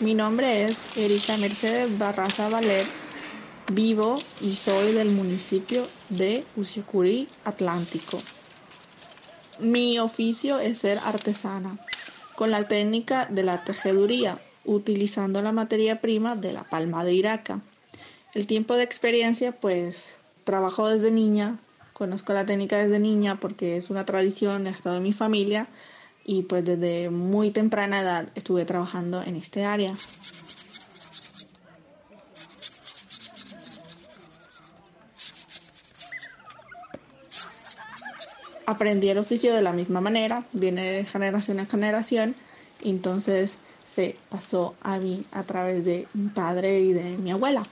Mi nombre es Erika Mercedes Barraza Valer, vivo y soy del municipio de Usiacurí, Atlántico. Mi oficio es ser artesana, con la técnica de la tejeduría, utilizando la materia prima de la palma de Iraca. El tiempo de experiencia, pues trabajo desde niña, conozco la técnica desde niña porque es una tradición, ha estado en mi familia y pues desde muy temprana edad estuve trabajando en este área. Aprendí el oficio de la misma manera, viene de generación en generación, entonces se pasó a mí a través de mi padre y de mi abuela.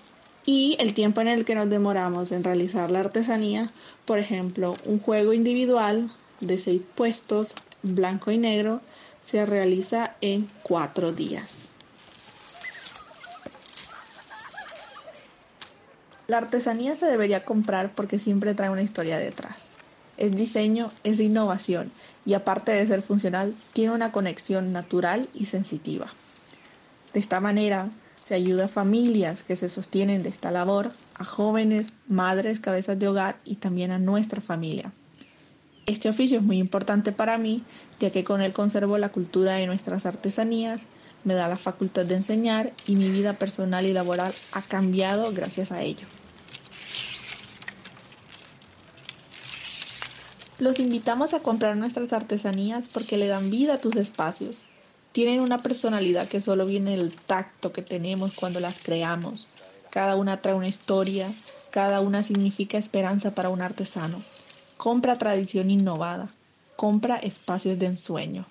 Y el tiempo en el que nos demoramos en realizar la artesanía, por ejemplo, un juego individual de seis puestos blanco y negro se realiza en cuatro días. La artesanía se debería comprar porque siempre trae una historia detrás. Es diseño, es innovación y aparte de ser funcional, tiene una conexión natural y sensitiva. De esta manera, se ayuda a familias que se sostienen de esta labor, a jóvenes, madres, cabezas de hogar y también a nuestra familia. Este oficio es muy importante para mí, ya que con él conservo la cultura de nuestras artesanías, me da la facultad de enseñar y mi vida personal y laboral ha cambiado gracias a ello. Los invitamos a comprar nuestras artesanías porque le dan vida a tus espacios. Tienen una personalidad que solo viene del tacto que tenemos cuando las creamos. Cada una trae una historia, cada una significa esperanza para un artesano. Compra tradición innovada. Compra espacios de ensueño.